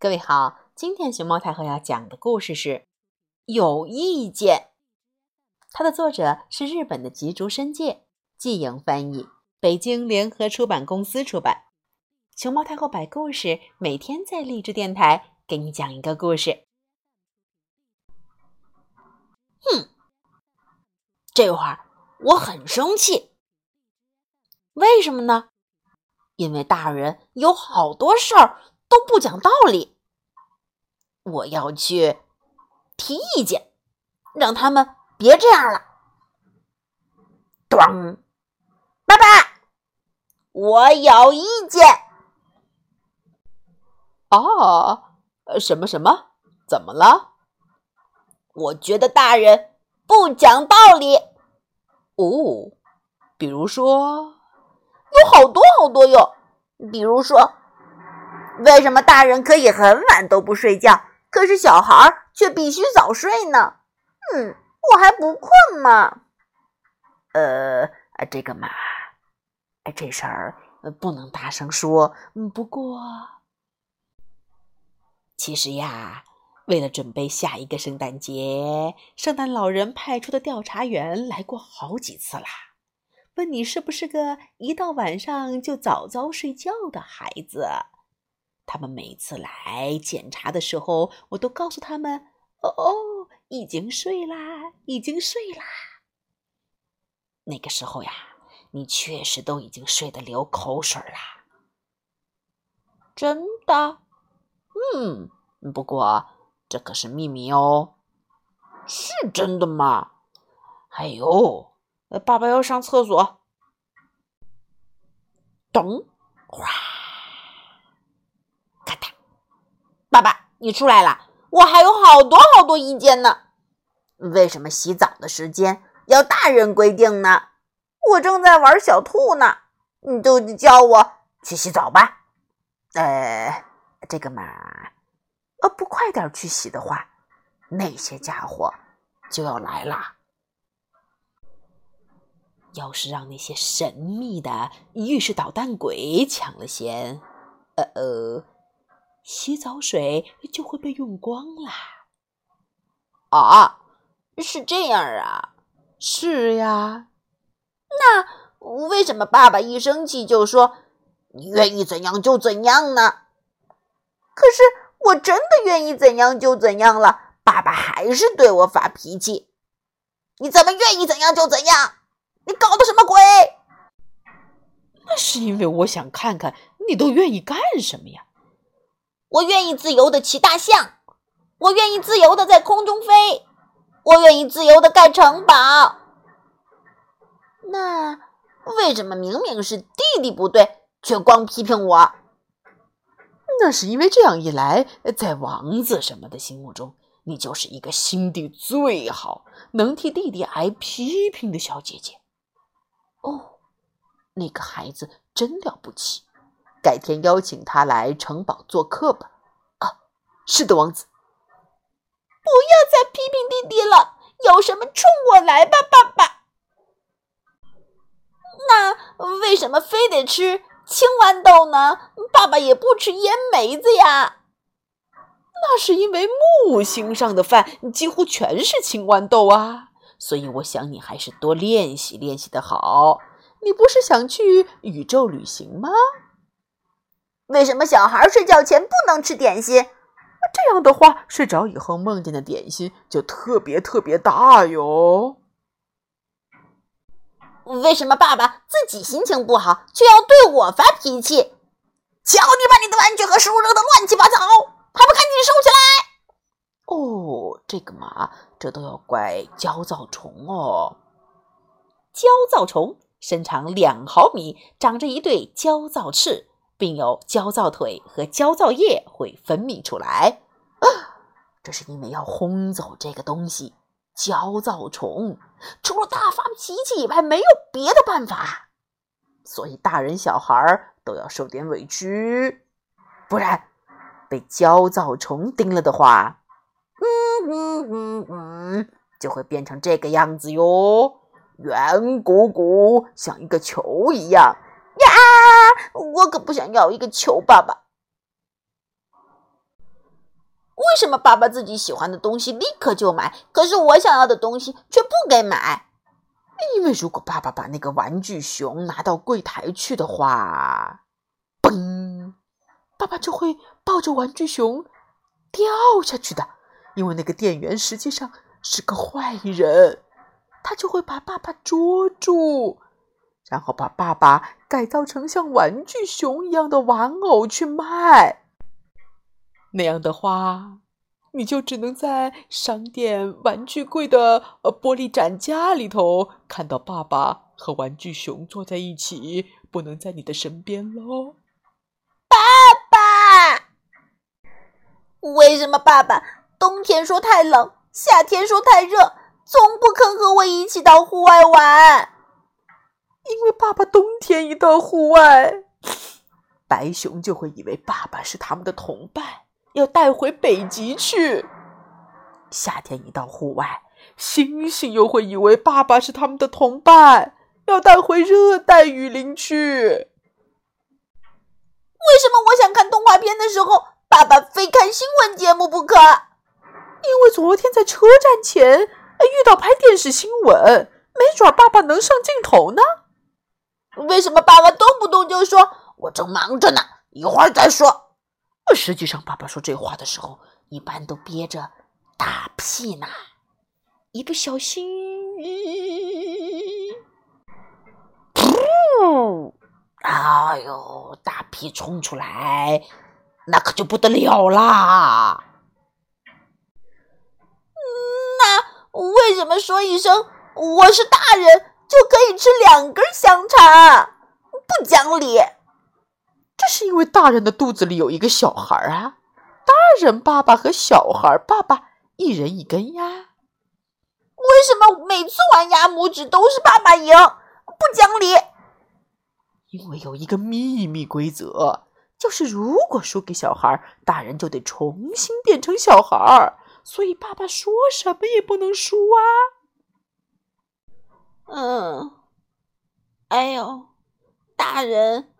各位好，今天熊猫太后要讲的故事是《有意见》，它的作者是日本的吉竹伸介，季莹翻译，北京联合出版公司出版。熊猫太后摆故事，每天在励志电台给你讲一个故事。哼，这会儿我很生气，为什么呢？因为大人有好多事儿。都不讲道理，我要去提意见，让他们别这样了。咚，爸爸，我有意见。哦，什么什么？怎么了？我觉得大人不讲道理。哦，比如说，有好多好多哟，比如说。为什么大人可以很晚都不睡觉，可是小孩却必须早睡呢？嗯，我还不困吗？呃，这个嘛，这事儿不能大声说。不过，其实呀，为了准备下一个圣诞节，圣诞老人派出的调查员来过好几次啦，问你是不是个一到晚上就早早睡觉的孩子。他们每次来检查的时候，我都告诉他们：“哦哦，已经睡啦，已经睡啦。”那个时候呀，你确实都已经睡得流口水啦。真的？嗯，不过这可是秘密哦。是真的吗？哎呦，爸爸要上厕所。咚，哗。爸爸，你出来了，我还有好多好多意见呢。为什么洗澡的时间要大人规定呢？我正在玩小兔呢，你就叫我去洗澡吧。呃，这个嘛，呃，不快点去洗的话，那些家伙就要来了。要是让那些神秘的浴室捣蛋鬼抢了先，呃呃。洗澡水就会被用光啦！啊，是这样啊？是呀。那为什么爸爸一生气就说你愿意怎样就怎样呢？可是我真的愿意怎样就怎样了，爸爸还是对我发脾气。你怎么愿意怎样就怎样？你搞的什么鬼？那是因为我想看看你都愿意干什么呀。我愿意自由的骑大象，我愿意自由的在空中飞，我愿意自由的盖城堡。那为什么明明是弟弟不对，却光批评我？那是因为这样一来，在王子什么的心目中，你就是一个心地最好、能替弟弟挨批评的小姐姐。哦，那个孩子真了不起。改天邀请他来城堡做客吧。啊，是的，王子。不要再批评弟弟了，有什么冲我来吧，爸爸。那为什么非得吃青豌豆呢？爸爸也不吃烟梅子呀。那是因为木星上的饭几乎全是青豌豆啊，所以我想你还是多练习练习的好。你不是想去宇宙旅行吗？为什么小孩睡觉前不能吃点心？这样的话，睡着以后梦见的点心就特别特别大哟。为什么爸爸自己心情不好，却要对我发脾气？瞧你把你的玩具和食物扔得乱七八糟，还不赶紧收起来！哦，这个嘛，这都要怪焦躁虫哦。焦躁虫身长两毫米，长着一对焦躁翅。并有焦躁腿和焦躁液会分泌出来，啊，这是因为要轰走这个东西——焦躁虫。除了大发脾气以外，没有别的办法。所以大人小孩都要受点委屈，不然被焦躁虫叮了的话，嗯嗯嗯嗯，就会变成这个样子哟，圆鼓鼓，像一个球一样。呀！我可不想要一个球，爸爸。为什么爸爸自己喜欢的东西立刻就买，可是我想要的东西却不给买？因为如果爸爸把那个玩具熊拿到柜台去的话，嘣，爸爸就会抱着玩具熊掉下去的。因为那个店员实际上是个坏人，他就会把爸爸捉住，然后把爸爸改造成像玩具熊一样的玩偶去卖。那样的话。你就只能在商店玩具柜的呃玻璃展架里头看到爸爸和玩具熊坐在一起，不能在你的身边喽。爸爸，为什么爸爸冬天说太冷，夏天说太热，总不肯和我一起到户外玩？因为爸爸冬天一到户外，白熊就会以为爸爸是他们的同伴。要带回北极去。夏天一到户外，猩猩又会以为爸爸是他们的同伴，要带回热带雨林去。为什么我想看动画片的时候，爸爸非看新闻节目不可？因为昨天在车站前遇到拍电视新闻，没准爸爸能上镜头呢。为什么爸爸动不动就说“我正忙着呢，一会儿再说”？实际上，爸爸说这话的时候，一般都憋着大屁呢。一不小心，噗！哎呦，大屁冲出来，那可就不得了啦。那为什么说一声我是大人就可以吃两根香肠？不讲理！这是因为大人的肚子里有一个小孩啊，大人爸爸和小孩爸爸一人一根呀。为什么每次玩压拇指都是爸爸赢？不讲理！因为有一个秘密规则，就是如果输给小孩，大人就得重新变成小孩，所以爸爸说什么也不能输啊。嗯，哎呦，大人。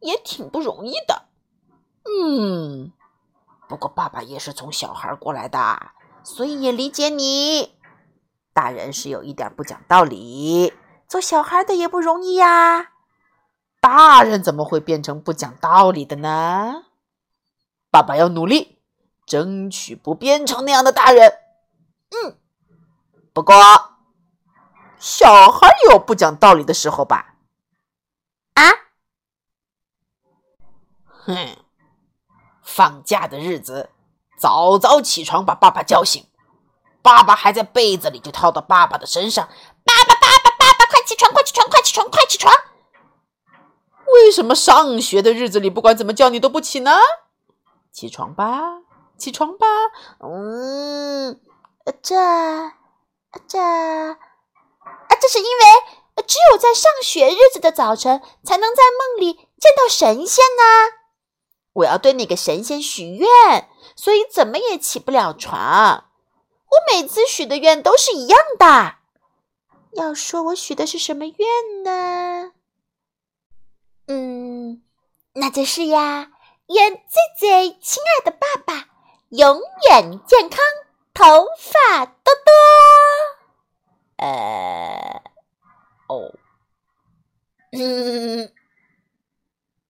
也挺不容易的，嗯，不过爸爸也是从小孩过来的，所以也理解你。大人是有一点不讲道理，做小孩的也不容易呀。大人怎么会变成不讲道理的呢？爸爸要努力，争取不变成那样的大人。嗯，不过小孩有不讲道理的时候吧？啊？哼，放假的日子，早早起床把爸爸叫醒。爸爸还在被子里，就套到爸爸的身上。爸爸，爸爸，爸爸，快起床，快起床，快起床，快起床！为什么上学的日子里，不管怎么叫你都不起呢？起床吧，起床吧。嗯，这，这，啊，这是因为只有在上学日子的早晨，才能在梦里见到神仙呢。我要对那个神仙许愿，所以怎么也起不了床。我每次许的愿都是一样的。要说我许的是什么愿呢？嗯，那就是呀，愿最最亲爱的爸爸永远健康，头发多多。呃，哦，嗯。